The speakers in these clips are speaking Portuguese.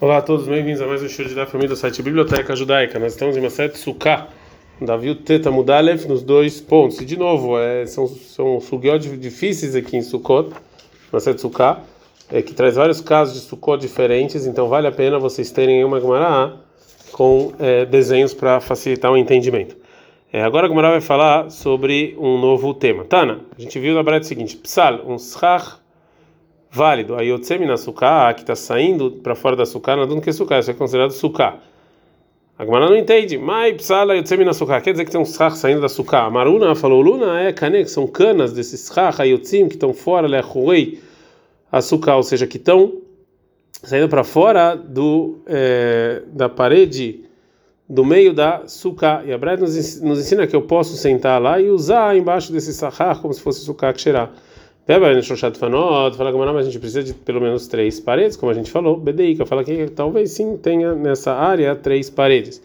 Olá a todos, bem-vindos a mais um show de da família do site Biblioteca Judaica. Nós estamos em uma sete Sukkah, Davi Teta Mudalev, nos dois pontos. E de novo, é, são, são sugiot difíceis aqui em Sukkot, uma sete Sukkah, é, que traz vários casos de Sukkot diferentes, então vale a pena vocês terem uma Gemara com é, desenhos para facilitar o entendimento. É, agora a Gemara vai falar sobre um novo tema. Tana, a gente viu na breve o seguinte: Psal, um schach válido. Aí o tsemi na suká, que está saindo para fora da suká, não do que suká, isso é considerado suká. A Gemara não entende. Mai psala yotzemi na suká, quer dizer que tem um schach saindo da suká. A Maruna falou, Luna é cane, que são canas desses schach ayotzim que estão fora, lechuei, a suká, ou seja, que estão saindo para fora do é, da parede do meio da suká. E a Brett nos, ensina que eu posso sentar lá e usar embaixo desse sahar como se fosse suká que cheirar. Fala que a gente precisa de pelo menos três paredes, como a gente falou. Bedeika fala que talvez sim tenha nessa área três paredes.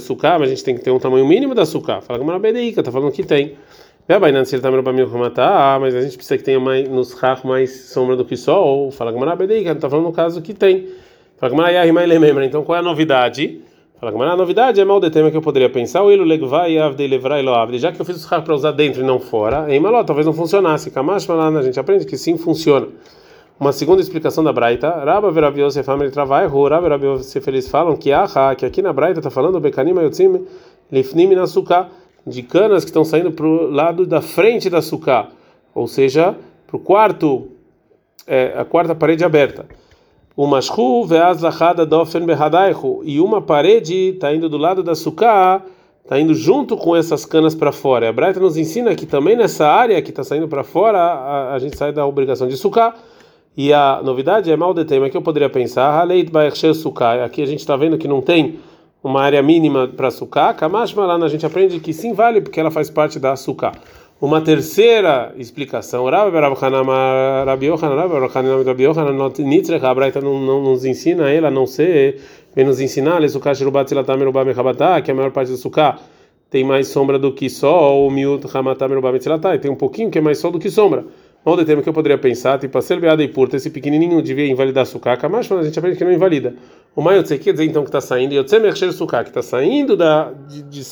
Suká, mas a gente tem que ter um tamanho mínimo da suká. Fala que Bedeika, está falando que tem. Está mas a gente precisa que tenha mais nos rach mais sombra do que sol. Fala que Bedeika, está falando no caso que tem. Fala que Então qual é a novidade? Fala a novidade é mal de tema que eu poderia pensar, o ilu legvai avdei levrai lo avdei, já que eu fiz o para usar dentro e não fora, em maló, talvez não funcionasse. Kamash a gente aprende que sim funciona. Uma segunda explicação da Braita, Rabba Verav Yosef Amel Travai, Rabba Verav Yosef eles falam que aha, que aqui na Braita está falando Bekanim Ayotzim Lifnim Nasuká, de canas que estão saindo para o lado da frente da suká, ou seja, para o quarto, é, a quarta parede aberta. O veaz lachada dofen behadaihu e uma parede está indo do lado da suká, está indo junto com essas canas para fora. A Braita nos ensina que também nessa área que está saindo para fora a, a, gente sai da obrigação de suká. E a novidade é mal de tema que eu poderia pensar. Aqui a gente está vendo que não tem uma área mínima para suká. Kamash malana a gente aprende que sim vale porque ela faz parte da suká. Uma terceira explicação, Braita não nos ensina ele a não ser, vem nos ensinar, que a maior parte do suká tem mais sombra do que sol, o miut e tem um pouquinho que é mais sol do que sombra. Mal de tema que eu poderia pensar, tipo, a cerveada e purta, esse pequenininho devia invalidar suká, mas a gente aprende que não invalida. O maior quer dizer então que está saindo, e o tzemer suká, que está saindo da, de, de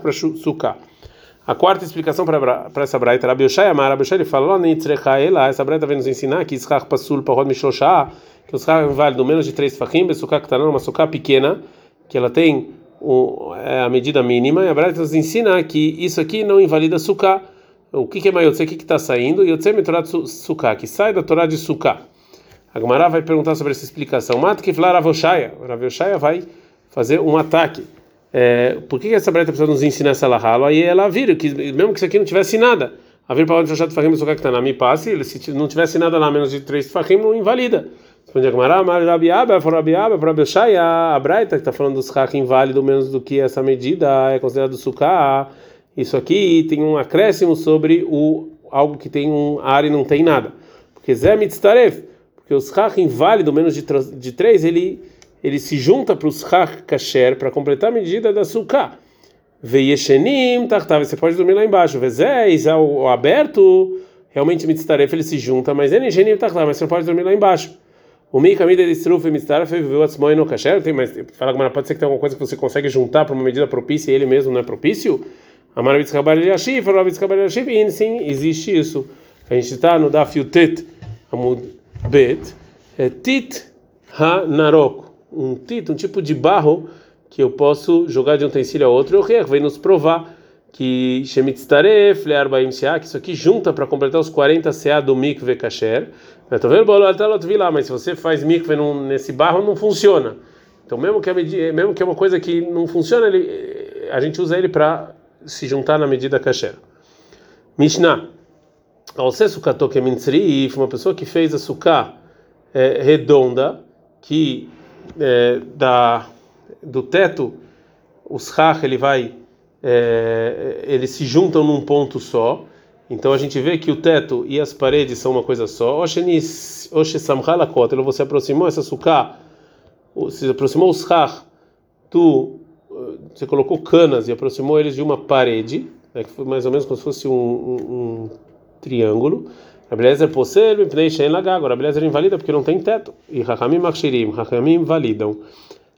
para suká. A quarta explicação para essa braita, Rabi Yoshai Amar, Rabi Yoshai ele fala, essa braita vem nos ensinar que Ischach Pasul Pahod Mishoshá, que os Ischach válido menos de três fachim, está uma suká pequena, que ela tem o, é, a medida mínima, e a braita nos ensina que isso aqui não invalida suká. O que, que é Mayotze? O que está saindo? Yotze Torá de suká, que sai da Torá de suká. A Gemara vai perguntar sobre essa explicação. Mata que falar Rav Yoshai, Rav Yoshai vai fazer um ataque é, por que essa breta precisa nos ensinar essa lahalo? Aí ela vira, que mesmo que isso aqui não tivesse nada, a vir para onde fachado fahim o que está na mi passe, se não tivesse nada lá menos de três fahim, não invalida. Responde a Gemara, mas Rabiaba, for Rabiaba, para Bechai, a Braita que está falando dos hak inválido menos do que essa medida é considerado suká. Isso aqui tem um acréscimo sobre o algo que tem um ar e não tem nada. Porque Zé Mitztaref, porque os hak inválido menos de, de três, ele ele se junta para os hach kasher para completar a medida da suká. Veyeshenim tartav, você pode dormir lá embaixo. Vezéis, ao aberto, realmente mitzaref ele se junta, mas ele shenim tartav, mas você pode dormir lá embaixo. O Mika Mida de Struf Mitzaref viveu atzmoy no kasher, tem, mas fala que pode ser que tenha alguma coisa que você consegue juntar para uma medida propícia e ele mesmo não é propício? Amar Bitzkabar Yashiv, Rav Bitzkabar Yashiv, sim, existe isso. A gente está no Daf Yutet Amud Bet, é Tit Ha Narok um tito, um tipo de barro que eu posso jogar de um utensílio a outro. O vem nos provar que Shemitztaref, Learbaim que isso aqui junta para completar os 40 CA do mikve kasher. Mas se você faz mikve nesse barro, não funciona. Então, mesmo que, é, mesmo que é uma coisa que não funciona, ele, a gente usa ele para se juntar na medida kasher. Mishnah. Ao ser sukato uma pessoa que fez a suká é, redonda, que é, da, do teto, os rach ele vai, é, eles se juntam num ponto só. Então a gente vê que o teto e as paredes são uma coisa só. Oshe samhalakot, você aproximou essa suká, se aproximou os rach, tu, você colocou canas e aproximou eles de uma parede, né, que foi mais ou menos como se fosse um, um, um triângulo. Rabelezer possel, mipnei shein lagá. Agora Rabelezer invalida porque não tem teto. E Hakamim makshirim, Hakamim validam.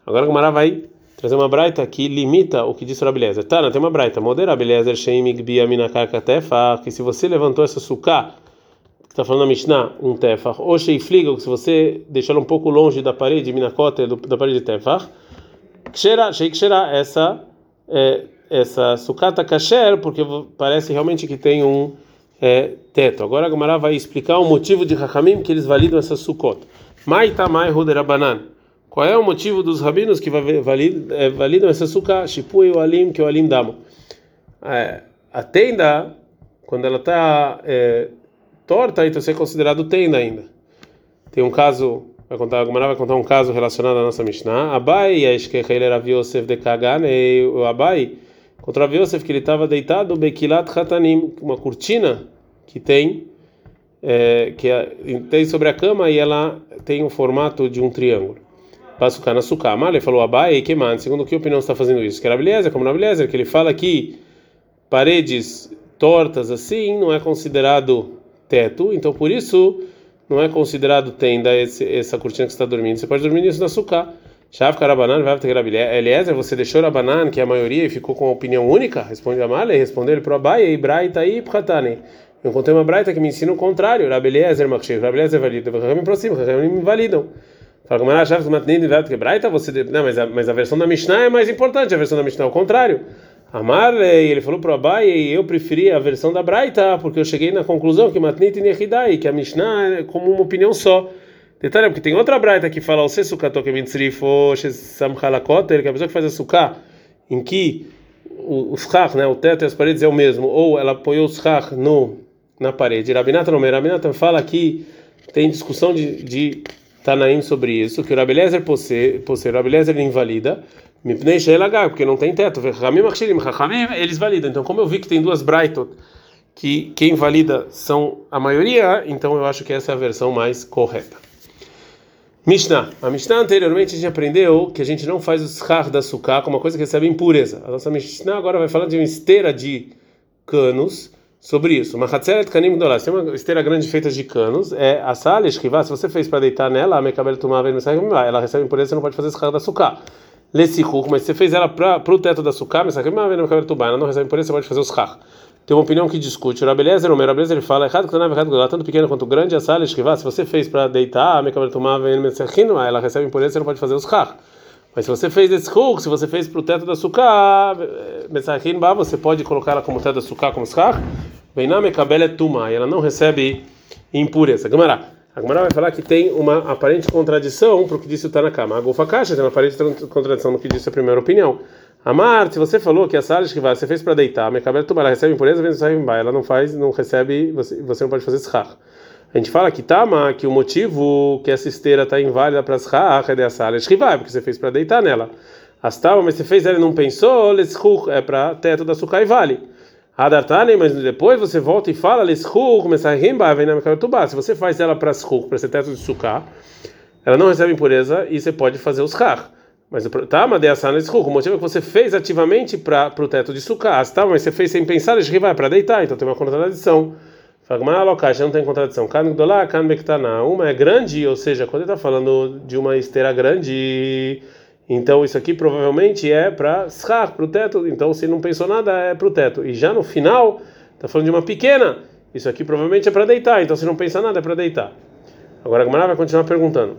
Agora o Gamara vai trazer uma braita que limita o que disse o Rabelezer. Tá, não tem uma braita. Modera Rabelezer shein migbia minakaka tefa, que se você levantou essa suká, que está falando na Mishnah, um tefach, ou sheifliga, que se você ela um pouco longe da parede, minakota, da parede de tefach, Kshera, Sheikshera, essa é, essa sucata kasher, porque parece realmente que tem um é, teto. Agora a Gamara vai explicar o motivo de Hakamim que eles validam essa sucot. Mai tamai ruderabanan. Qual é o motivo dos rabinos que é, validam essa sucá? Shipui o alim que o alim damo. É, a tenda, quando ela está é, torta, então é considerado tenda ainda. Tem um caso vai contar, a vai contar um caso relacionado à nossa Mishnah. Abai, ele era Yosef de Kagan, e o Abai contra Yosef que ele estava deitado Bekilat Hatanim, uma cortina que tem é, que é, tem sobre a cama e ela tem o formato de um triângulo. Pasuká na suká. Ele falou Abai, que man, segundo que opinião está fazendo isso? Que era beleza, como na beleza, que ele fala que paredes tortas assim não é considerado teto, então por isso não é considerado tenda esse, essa cortina que está dormindo. Você pode dormir nisso na suká. Shav Karabanan vai ter Eliezer, você deixou Rabanan, que é a maioria, e ficou com a opinião única? Responde a Male, respondeu ele para o Abai, e Braita aí Pratane. Eu encontrei uma Braita que me ensina o contrário. Rabeliezer Makshev, Rabeliezer valida, me aproxima, me validam. Fala como era Shav Matnin, que Braita, você. Não, mas a, mas a versão da Mishnah é mais importante, a versão da Mishnah é o contrário. Amarle, ele falou para o Abai, e eu preferi a versão da Braita, porque eu cheguei na conclusão que Matnit e que a Mishnah é como uma opinião só. Detalhe, porque tem outra Braita que fala o Sesukato que Mitzrifo, Samchalakoter, que a pessoa que faz a suká, em que o, o schach, né, o teto e as paredes é o mesmo, ou ela apoiou o schach no, na parede. Rabinata não, Rabinata fala que tem discussão de, de Tanaim sobre isso, que o Rabelezer possui, o Rabelezer invalida, Mipnei Sheelagar, porque não tem teto. Ramim Akshirim, Ramim, eles validam. Então, como eu vi que tem duas Brightot que quem valida são a maioria, então eu acho que essa é a versão mais correta. Mishnah. A Mishnah anteriormente a gente aprendeu que a gente não faz o schar da suká como uma coisa que recebe impureza. A nossa Mishnah agora vai falar de uma esteira de canos sobre isso. Uma hatzeret kanim gdolas. Tem uma esteira grande feita de canos. É a sala esquivar. Se você fez para deitar nela, a mekabel tumava ela recebe impureza, você não pode fazer schar da suká lesichuk, mas você fez ela para o teto da sucá, ela não recebe isso, você pode fazer os chach. Tem uma opinião que discute. O Rabelezer, o Rabelezer, ele fala, errado que não errado tanto pequeno quanto grande, a sala esquivar, se você fez para deitar, a mekabel tomava ela recebe isso, você não pode fazer os chach. Mas se você fez esse se você fez para o teto da sucá, você pode colocar ela como teto da sucá, como na mekabel é tuma, ela não recebe impureza. Gamará. A Gemara vai falar que tem uma aparente contradição para o que disse o Tanakama. A Golfa Caixa tem uma aparente contradição no que disse a primeira opinião. Amar, se você falou que a sala que você fez para deitar, a Mekabel Tumara recebe impureza, vem ela não faz, não recebe, você, você não pode fazer schach. A gente fala que Tama, que o motivo que essa esteira está inválida para schach é da sala esquivar, porque você fez para deitar nela. As Tama, mas você fez ela e não pensou, é para teto da sucai e vale. Adartane, mas depois você volta e fala, se você faz ela para schuk, para ser teto de suká, ela não recebe impureza e você pode fazer os char. Mas tá, o motivo é que você fez ativamente para o teto de suká, tá, mas você fez sem pensar, vai para deitar, então tem uma contradição. Fagma não tem contradição. Uma é grande, ou seja, quando ele está falando de uma esteira grande então isso aqui provavelmente é para schar, para o teto. Então se não pensou nada é para o teto. E já no final está falando de uma pequena. Isso aqui provavelmente é para deitar. Então se não pensa nada é para deitar. Agora a vai continuar perguntando.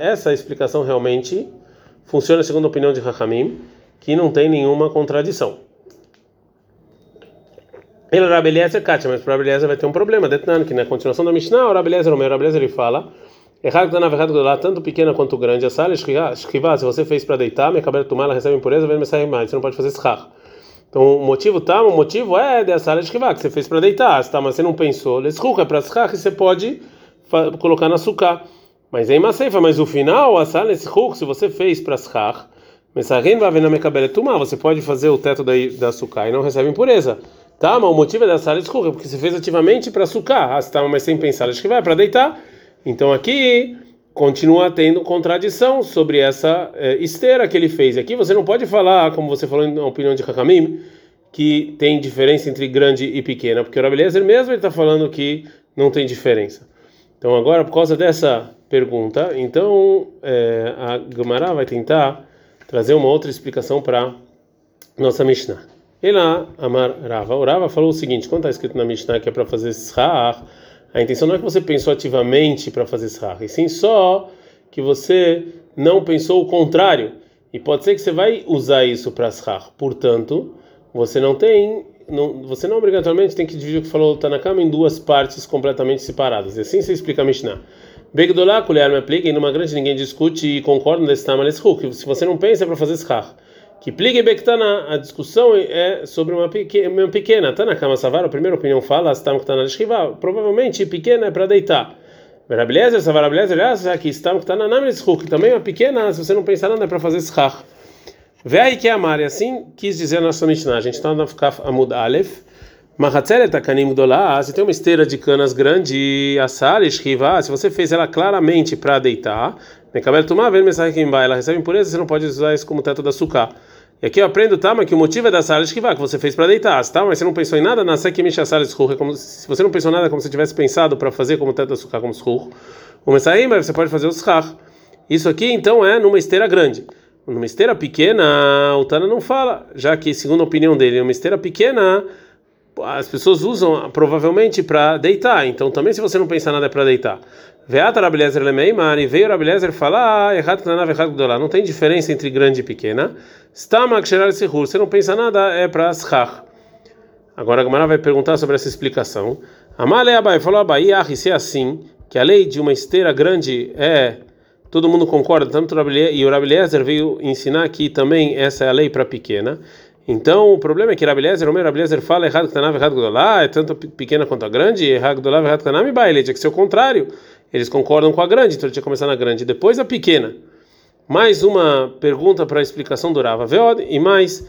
Essa explicação realmente funciona segundo a opinião de Rahamim, que não tem nenhuma contradição. Ele Rabeliezer Katia, mas para Rabeliezer vai ter um problema. Detnan, que na continuação da Mishnah, o Rabeliezer, o meu Rabeliezer, ele fala Errado que na verdade lá tanto pequena quanto grande a sala esquivar, se você fez para deitar, minha cabelo tomar, ela recebe impureza, vem me mais, você não pode fazer schach. Então o motivo tá, o motivo é dessa sala esquivar que você fez para deitar, tá, mas você não pensou, leschuch é para schach, você pode colocar na suká. Mas é Maseifa, mas o final, a sala leschuch, se você fez para schach, Mensagem vai ver na minha cabelo tomar, você pode fazer o teto da da suká e não recebe impureza. Tá, mas o motivo é da sala escura, porque você fez ativamente para sucar, ah, mas sem pensar, acho que vai para deitar. Então aqui continua tendo contradição sobre essa é, esteira que ele fez. Aqui você não pode falar, como você falou na opinião de Hakamim, que tem diferença entre grande e pequena, porque o Rabelezer mesmo está falando que não tem diferença. Então agora por causa dessa pergunta, então é, a Gemara vai tentar trazer uma outra explicação para nossa Mishnah. Ela Amar Rava, o Rava falou o seguinte: quando está escrito na Mishnah que é para fazer shar, a intenção não é que você pensou ativamente para fazer shar, e sim só que você não pensou o contrário. E pode ser que você vai usar isso para shar. Portanto, você não tem, não, você não obrigatoriamente tem que dividir o que falou Tanakama em duas partes completamente separadas. E assim você explica a Mishnah. Begdolá, colher me aplica, e numa grande ninguém discute e concorda nesse tamaleshu, que se você não pensa é para fazer schach. Que pligue bektana, a discussão é sobre uma pequena, pequena. Tanakama Savara, a primeira opinião fala, stam ktana leshkiva, provavelmente pequena é para deitar. Verabelezer, Savara Belezer, que stam ktana nameleshu, que também é uma pequena, se você não pensar nada é para fazer schach. Vei que amar, e assim quis dizer a nossa Mishnah. A gente está no Kaf Amud Aleph. Mahatzeret akanim gdolá, se tem uma esteira de canas grande, assar, esquiva, se você fez ela claramente para deitar, mekabel tomar, ver ela recebe impureza, você não pode usar isso como teto da suká. E aqui eu aprendo, tá, mas que o motivo é da sala esquiva, que você fez para deitar, tá? Mas você não pensou em nada na sekimish assar escurra, como se você não pensou nada como se tivesse pensado para fazer como teto suká, como escurra. O messaim, você pode fazer o schar. Isso aqui então é numa esteira grande. Numa esteira pequena, o Tana não fala, já que, segundo a opinião dele, uma esteira pequena, as pessoas usam provavelmente para deitar. Então, também, se você não pensar nada, é para deitar. Veata Rabelezer Lemeimar, e veio Rabelezer falar, ah, errado errado Não tem diferença entre grande e pequena. Stamak Sherar Sihur, você não pensa nada, é para Schach. Agora a Gamara vai perguntar sobre essa explicação. Amale Abai falou Abai, ah, se é assim, que a lei de uma esteira grande é todo mundo concorda, tanto e o Rabeliezer veio ensinar que também essa é a lei para pequena. Então, o problema é que Rabeliezer, o meu Rabeliezer fala errado que Tanav, errado Gdolá, é tanto pequena quanto a grande, errado Gdolá, errado Tanav e Baile, tinha que ser o contrário. Eles concordam com a grande, então ele tinha que começar na grande, depois a pequena. Mais uma pergunta para a explicação do Rava Veod, e mais,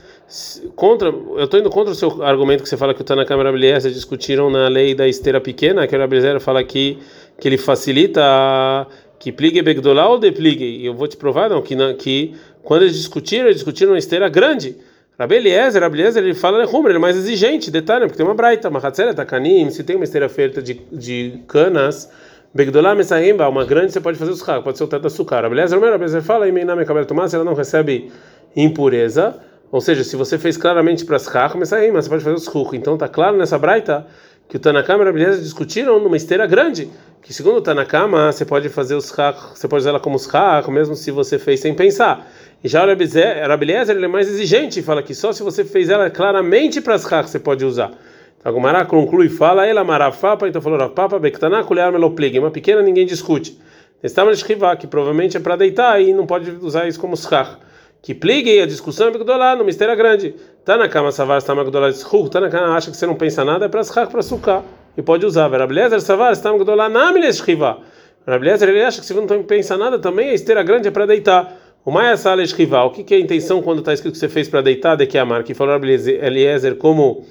contra, eu estou indo contra o seu argumento que você fala que o Tanakam e Rabeliezer discutiram na lei da esteira pequena, que o Rabeliezer fala que, que ele facilita a que pligue begdolá ou depligue. E eu vou te provar não que na, que quando eles discutiram, eles discutiram uma esteira grande. Rabi Eliezer, Rabi Eliezer, ele fala Lehumra, ele é mais exigente, detalhe, porque tem uma braita, Mahatzera Takanim, se tem uma esteira feita de, de canas, Begdolá Messahimba, uma grande, você pode fazer os pode ser o teto açúcar. Rabi Eliezer, Rabi Eliezer fala, e Meinam Kabel Tomás, ela não recebe impureza, ou seja, se você fez claramente para as carros, Messahimba, você pode fazer os ruch. Então tá claro nessa braita que o Tanakama e a Eliezer discutiram numa esteira grande que segundo está na cama, você pode fazer os você pode usar ela como schach, mesmo se você fez sem pensar. E já o Rabeliezer, ele é mais exigente fala que só se você fez ela claramente para schach você pode usar. Então, Gumara conclui e fala, ela marafapa, então falou rafapa, bektana, colher meloplig, uma pequena ninguém discute. Estava escrivá, que provavelmente é para deitar e não pode usar isso como schach. Que pligue a discussão é Bigdolá, no mistério grande. Tá na cama savar, está na Bigdolá, tá na cama, acha que você não pensa nada, é para schach, para sucar e pode usar. Rabelezer Savar, Stam Gdolá Namiles Shiva. Rabelezer ele acha que se não pensa nada também, a esteira grande é para deitar. O Maia Sala Shiva, o que, que é a intenção quando está escrito que você fez para deitar, de que a marca? Que falou Eliezer como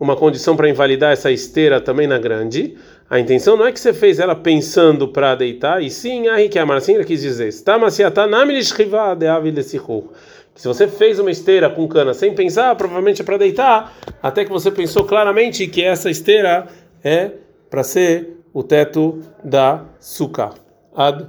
uma condição para invalidar essa esteira também na grande. A intenção não é que você fez ela pensando para deitar, e sim, aí que a Marcinha assim quis dizer, se você fez uma esteira com cana sem pensar, provavelmente é para deitar, até que você pensou claramente que essa esteira é para ser o teto da suca. Ad